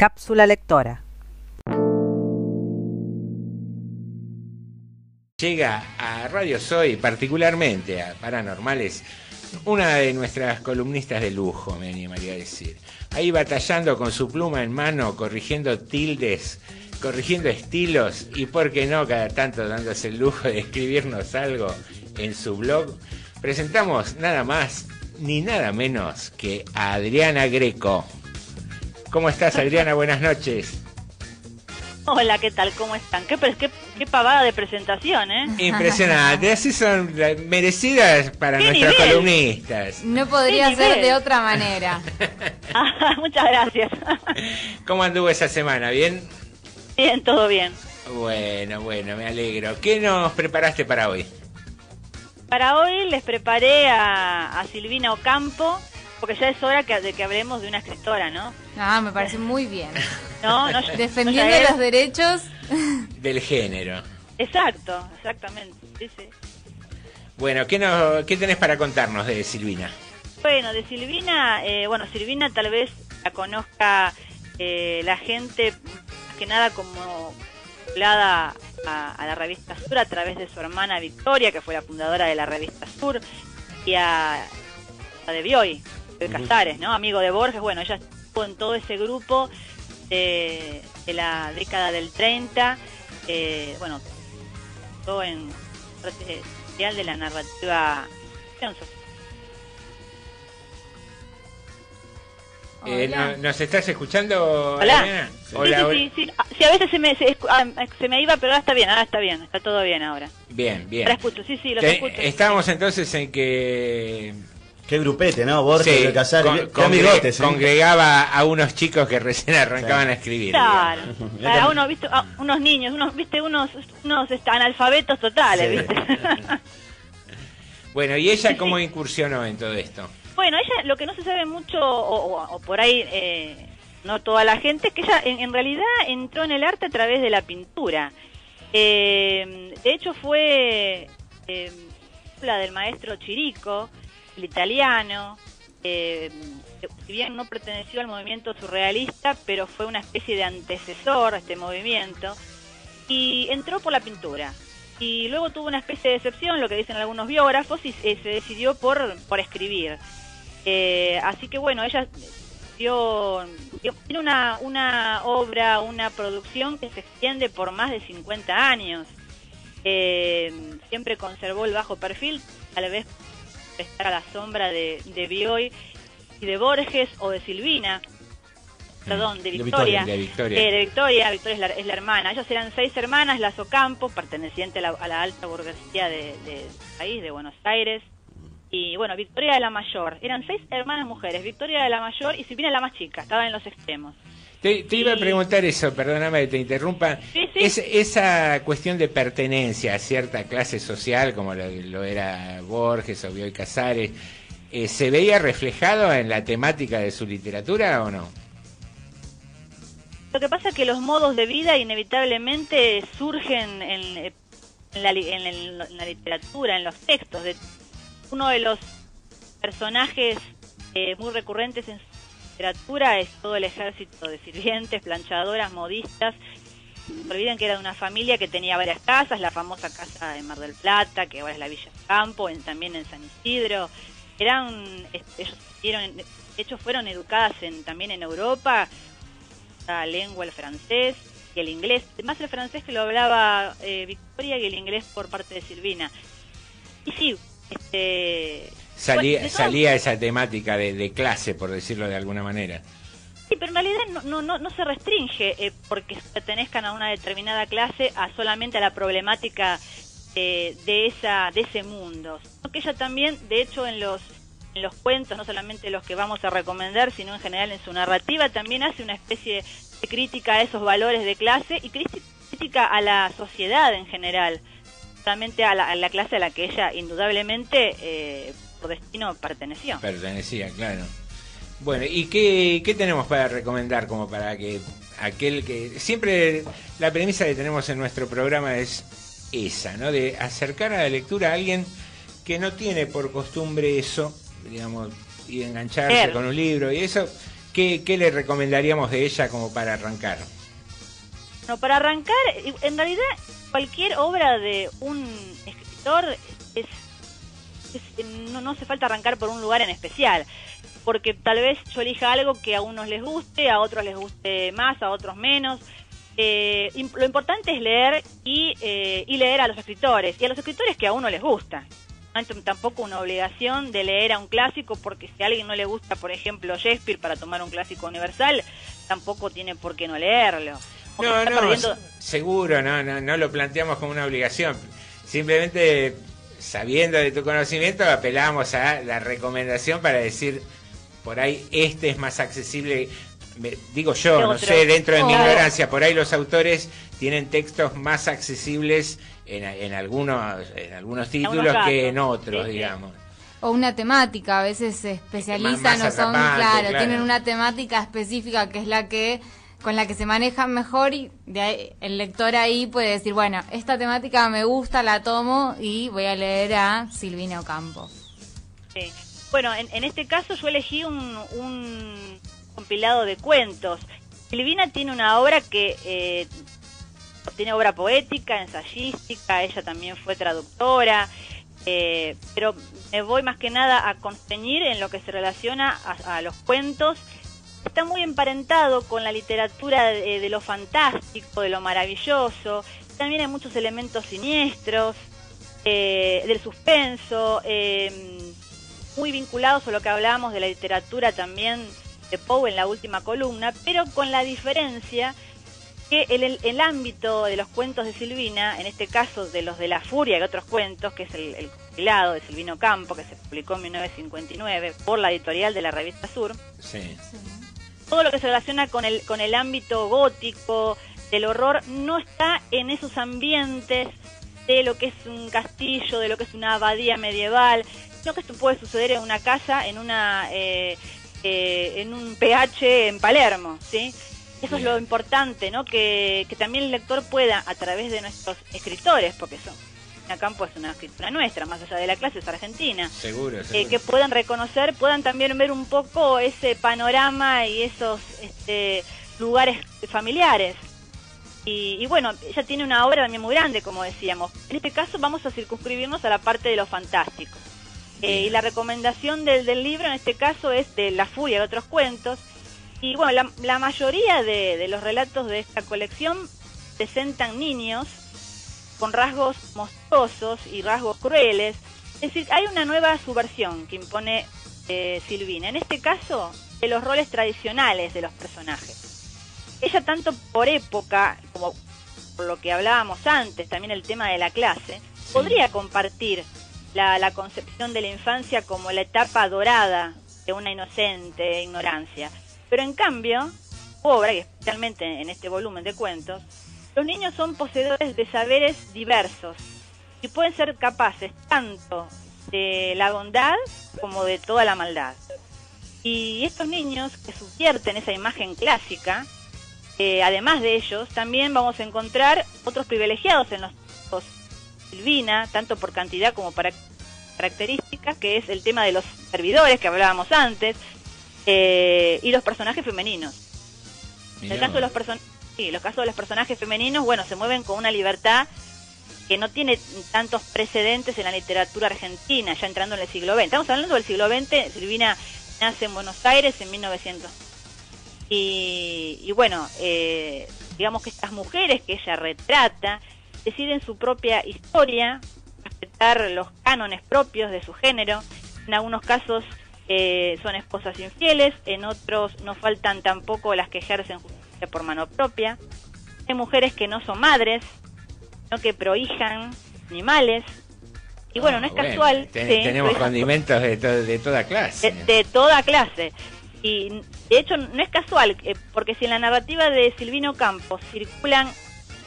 Cápsula lectora. Llega a Radio Soy, particularmente a Paranormales, una de nuestras columnistas de lujo, me animaría a decir. Ahí batallando con su pluma en mano, corrigiendo tildes, corrigiendo estilos y, por qué no, cada tanto dándose el lujo de escribirnos algo en su blog, presentamos nada más ni nada menos que a Adriana Greco. ¿Cómo estás, Adriana? Buenas noches. Hola, ¿qué tal? ¿Cómo están? Qué, qué, qué pavada de presentación, ¿eh? Impresionante, así son merecidas para nuestros columnistas. No podría ser de otra manera. Ah, muchas gracias. ¿Cómo anduvo esa semana? ¿Bien? Bien, todo bien. Bueno, bueno, me alegro. ¿Qué nos preparaste para hoy? Para hoy les preparé a, Silvina Ocampo, porque ya es hora de que hablemos de una escritora, ¿no? Ah, me parece muy bien. No, Defendiendo los derechos del género. Exacto, exactamente. Bueno, ¿qué, no, ¿qué tenés para contarnos de Silvina? Bueno, de Silvina, eh, bueno, Silvina tal vez la conozca eh, la gente más que nada como vinculada a, la revista Sur a través de su hermana Victoria, que fue la fundadora de la revista Sur, y a, a de Bioy, Casares, ¿no? Amigo de Borges, bueno, ella estuvo en todo ese grupo de, la década del 30, eh, bueno, todo en social de la narrativa Eh, ¿Nos estás escuchando? Hola. Hola, sí, sí, sí, sí, a veces se me, ah, se, me iba, pero ahora está bien, ahora está bien, está todo bien ahora. Bien, bien. Ahora escucho, sí, sí, lo escucho. Estábamos entonces en que... Qué grupete, ¿no? Borges, de Casares, ¿eh? Congregaba a unos chicos que recién arrancaban a escribir. Claro, a unos, ¿viste? unos niños, unos, ¿viste? Unos, unos analfabetos totales, ¿viste? bueno, ¿y ella cómo incursionó en todo esto? Bueno, ella lo que no se sabe mucho, o, por ahí eh, no toda la gente, es que ella en, realidad entró en el arte a través de la pintura. Eh, de hecho fue eh, la del maestro Chirico, el italiano, si bien no perteneció al movimiento surrealista, pero fue una especie de antecesor a este movimiento, y entró por la pintura y luego tuvo una especie de decepción, lo que dicen algunos biógrafos, y se decidió por, por escribir. Eh, así que bueno, ella dio, tiene una, una obra, una producción que se extiende por más de 50 años. Eh, siempre conservó el bajo perfil, tal vez estar a la sombra de, de Bioy y de Borges o de Silvina. Perdón, de Victoria. De Victoria. Eh, de Victoria. Victoria, es la, hermana. Ellas eran seis hermanas, las Ocampo, perteneciente a la, alta burguesía del de país, de Buenos Aires y bueno, Victoria de la Mayor. Eran seis hermanas mujeres, Victoria de la Mayor y Silvina la más chica, estaban en los extremos. Te, iba a preguntar eso, perdóname que te interrumpa. esa cuestión de pertenencia a cierta clase social, como lo, era Borges o Bioy Casares, eh, ¿se veía reflejado en la temática de su literatura o no? Lo que pasa es que los modos de vida inevitablemente surgen en, la, en la literatura, en los textos. De, uno de los personajes eh, muy recurrentes en su literatura es todo el ejército de sirvientes, planchadoras, modistas. No olviden que era de una familia que tenía varias casas, la famosa casa de Mar del Plata, que ahora es la Villa Campo, también en San Isidro. Eran, ellos de hecho fueron educadas en, también en Europa, la lengua, el francés y el inglés, más el francés que lo hablaba eh, Victoria y el inglés por parte de Silvina. Y sí, este, salía, salía esa temática de, clase, por decirlo de alguna manera. Sí, pero en realidad no, no, no se restringe eh, porque pertenezcan a una determinada clase a solamente a la problemática eh, de, esa, de ese mundo. que ella también, de hecho, en los, en los cuentos, no solamente los que vamos a recomendar, sino en general en su narrativa, también hace una especie de crítica a esos valores de clase y crítica a la sociedad en general a la, clase a la que ella indudablemente eh, por destino perteneció. Pertenecía, claro. Bueno, ¿y qué, qué tenemos para recomendar como para que aquel que... Siempre la premisa que tenemos en nuestro programa es esa, ¿no? De acercar a la lectura a alguien que no tiene por costumbre eso, digamos, y engancharse con un libro y eso ¿qué, ¿qué le recomendaríamos de ella como para arrancar? No, para arrancar, en realidad cualquier obra de un escritor es, no, no hace falta arrancar por un lugar en especial, porque tal vez yo elija algo que a unos les guste, a otros les guste más, a otros menos. Eh, lo importante es leer y, eh, y leer a los escritores, y a los escritores que a uno les gusta. No hay tampoco una obligación de leer a un clásico, porque si a alguien no le gusta, por ejemplo, Shakespeare para tomar un clásico universal, tampoco tiene por qué no leerlo. No, no, seguro, no, no, no lo planteamos como una obligación. Simplemente sabiendo de tu conocimiento apelamos a la recomendación para decir por ahí este es más accesible. Digo yo, no sé, dentro de mi ignorancia, por ahí los autores tienen textos más accesibles en, en algunos en algunos títulos que en otros, digamos. O una temática, a veces se especializan o son, claro, tienen una temática específica que es la que con la que se manejan mejor y de el lector ahí puede decir, bueno, esta temática me gusta, la tomo y voy a leer a Silvina Ocampo. Bueno, en, este caso yo elegí un, compilado de cuentos. Silvina tiene una obra que eh, tiene obra poética, ensayística, ella también fue traductora, eh, pero me voy más que nada a conceñir en lo que se relaciona a los cuentos está muy emparentado con la literatura de, lo fantástico, de lo maravilloso. También hay muchos elementos siniestros, eh, del suspenso, em, muy vinculados a lo que hablábamos de la literatura también de Poe en la última columna, pero con la diferencia que el, el, ámbito de los cuentos de Silvina, en este caso de los de la furia y otros cuentos, que es el, el compilado de Silvino Campo, que se publicó en 1959 por la editorial de la revista Sur, sí todo lo que se relaciona con el, con el ámbito gótico, del horror, no está en esos ambientes de lo que es un castillo, de lo que es una abadía medieval, sino que esto puede suceder en una casa, en una eh, eh, en un PH en Palermo, ¿sí? Eso es lo importante, ¿no? Que, que también el lector pueda, a través de nuestros escritores, porque son Campo es una escritura nuestra, más allá de la clase es argentina. Seguro, eh, que puedan reconocer, puedan también ver un poco ese panorama y esos este, lugares familiares. Y, bueno, ella tiene una obra también muy grande, como decíamos. En este caso vamos a circunscribirnos a la parte de lo fantástico. Eh, y la recomendación del, del, libro en este caso es de La Furia de otros cuentos. Y bueno, la, la mayoría de, de los relatos de esta colección presentan niños con rasgos monstruosos y rasgos crueles. Es decir, hay una nueva subversión que impone eh, Silvina. En este caso, de los roles tradicionales de los personajes. Ella tanto por época como por lo que hablábamos antes, también el tema de la clase, podría compartir la, la, concepción de la infancia como la etapa dorada de una inocente ignorancia. Pero en cambio, obra, y especialmente en este volumen de cuentos, los niños son poseedores de saberes diversos y pueden ser capaces tanto de la bondad como de toda la maldad. Y estos niños que subvierten esa imagen clásica, eh, además de ellos, también vamos a encontrar otros privilegiados en los Silvina, tanto por cantidad como por características, que es el tema de los servidores que hablábamos antes, eh, y los personajes femeninos. En el caso de los personajes Los casos de los personajes femeninos, bueno, se mueven con una libertad que no tiene tantos precedentes en la literatura argentina, ya entrando en el siglo XX. Estamos hablando del siglo XX, Silvina nace en Buenos Aires en 1900. Y, bueno, eh, digamos que estas mujeres que ella retrata deciden su propia historia, respetar los cánones propios de su género. En algunos casos eh, son esposas infieles, en otros no faltan tampoco las que ejercen justicia por mano propia. Hay mujeres que no son madres, sino que prohijan animales. Y bueno, no es ah, casual. tenemos condimentos de, de, toda clase. De, toda clase. Y de hecho no es casual, eh, porque si en la narrativa de Silvino Campos circulan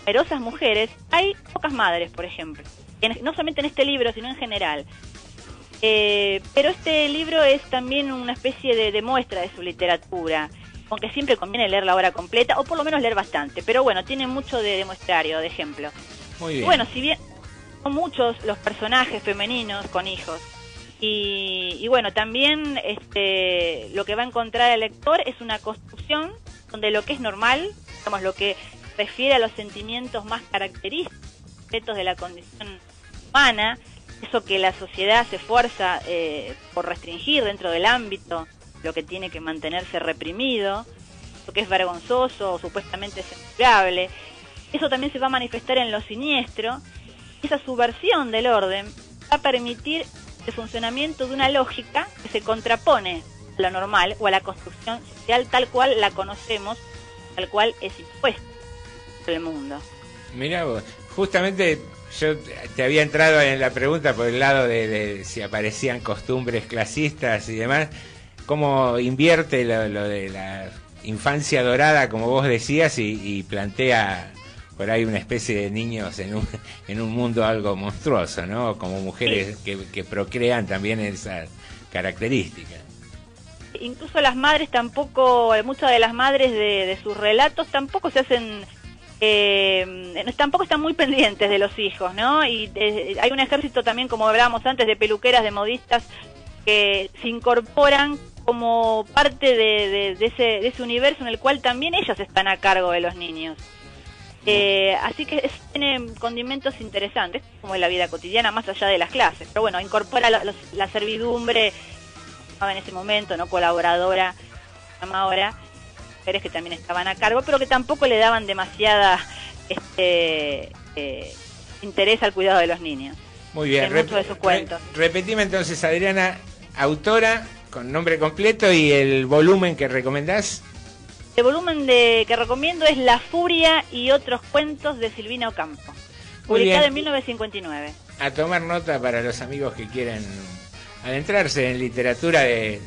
numerosas mujeres, hay pocas madres, por ejemplo. no solamente en este libro, sino en general. Eh, pero este libro es también una especie de, de muestra de su literatura aunque siempre conviene leer la obra completa, o por lo menos leer bastante, pero bueno, tiene mucho de demuestrario, de ejemplo. Muy bien. Bueno, si bien son muchos los personajes femeninos con hijos, Y, bueno, también este, lo que va a encontrar el lector es una construcción donde lo que es normal, digamos, lo que refiere a los sentimientos más característicos de la condición humana, eso que la sociedad se esfuerza eh, por restringir dentro del ámbito, lo que tiene que mantenerse reprimido, lo que es vergonzoso o supuestamente censurable, eso también se va a manifestar en lo siniestro. Esa subversión del orden va a permitir el funcionamiento de una lógica que se contrapone a lo normal o a la construcción social tal cual la conocemos, tal cual es impuesta en el mundo. Mira justamente yo te había entrado en la pregunta por el lado de, si aparecían costumbres clasistas y demás, cómo invierte lo, de la infancia dorada, como vos decías, y plantea por ahí una especie de niños en un, en un mundo algo monstruoso, ¿no? Como mujeres que, procrean también esas características. Incluso las madres tampoco, muchas de las madres de, sus relatos tampoco se hacen eh, tampoco están muy pendientes de los hijos, ¿no? Y eh, hay un ejército también, como hablábamos antes, de peluqueras, de modistas, que se incorporan como parte de, ese, de ese universo en el cual también ellas están a cargo de los niños. Eh, así que tiene condimentos interesantes, como en la vida cotidiana, más allá de las clases. Pero bueno, incorpora la, servidumbre, en ese momento, no colaboradora, ahora, mujeres que también estaban a cargo, pero que tampoco le daban demasiada este, eh, interés al cuidado de los niños. Muy bien, muchos de sus cuentos. repetime entonces, Adriana, autora con nombre completo y el volumen que recomendás. El volumen de, que recomiendo es La Furia y otros cuentos de Silvina Ocampo, publicado en 1959. A tomar nota para los amigos que quieren adentrarse en literatura de,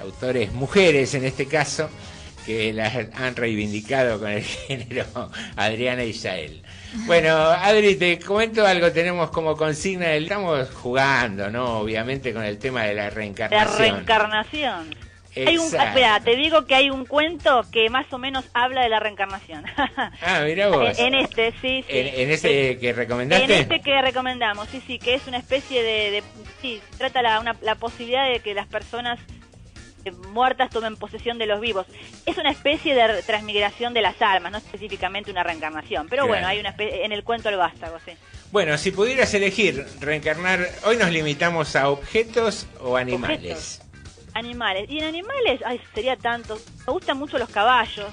autores mujeres en este caso, que las han reivindicado con el género Adriana y Yael. Bueno, Adri, te comento algo, tenemos como consigna, estamos jugando, ¿no? Obviamente con el tema de la reencarnación. La reencarnación. Hay un, espera, te digo que hay un cuento que más o menos habla de la reencarnación. ah, mira vos. En, este, sí, sí. ¿En, este que recomendaste? En este que recomendamos, sí, sí, que es una especie de... sí, trata la, la posibilidad de que las personas muertas tomen posesión de los vivos. Es una especie de transmigración de las almas, no específicamente una reencarnación. Pero bueno, hay una en el cuento el vástago, sí. Bueno, si pudieras elegir reencarnar, hoy nos limitamos a objetos o animales. Animales. Y en animales, ay, sería tanto. Me gustan mucho los caballos.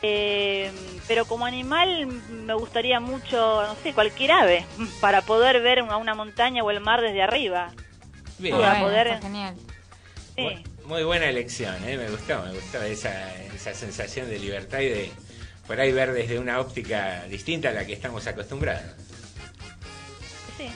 Eh, pero como animal me gustaría mucho, no sé, cualquier ave, para poder ver a una montaña o el mar desde arriba. Bien. poder... genial. Muy, buena elección, ¿eh? me gustó, me gustó esa, esa sensación de libertad y de por ahí ver desde una óptica distinta a la que estamos acostumbrados. Sí.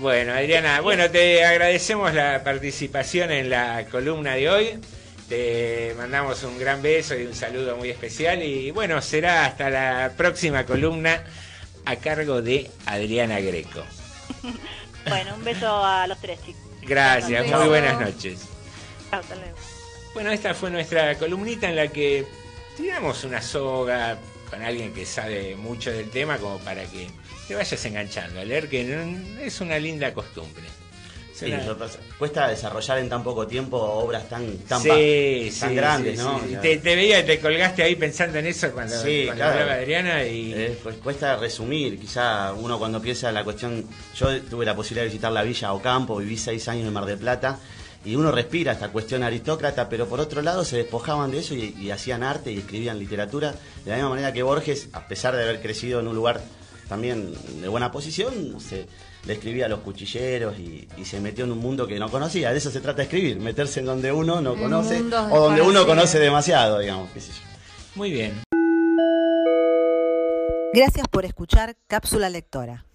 Bueno, Adriana, bueno, te agradecemos la participación en la columna de hoy. Te mandamos un gran beso y un saludo muy especial. Y bueno, será hasta la próxima columna a cargo de Adriana Greco. bueno, un beso a los tres chicos. Gracias, muy buenas noches. Bueno, esta fue nuestra columnita en la que tiramos una soga con alguien que sabe mucho del tema como para que te vayas enganchando a leer, que es una linda costumbre. cuesta desarrollar en tan poco tiempo obras tan, tan, grandes, ¿no? Te, veía, te colgaste ahí pensando en eso cuando, hablaba Adriana y... Eh, pues cuesta resumir, quizá uno cuando piensa la cuestión... Yo tuve la posibilidad de visitar la villa Ocampo, viví seis años en Mar del Plata y uno respira esta cuestión aristócrata, pero por otro lado se despojaban de eso y, hacían arte y escribían literatura, de la misma manera que Borges, a pesar de haber crecido en un lugar también de buena posición, se, le escribía a los cuchilleros y, se metió en un mundo que no conocía. De eso se trata de escribir, meterse en donde uno no conoce o donde uno conoce demasiado, digamos, qué sé yo. Muy bien. Gracias por escuchar Cápsula Lectora.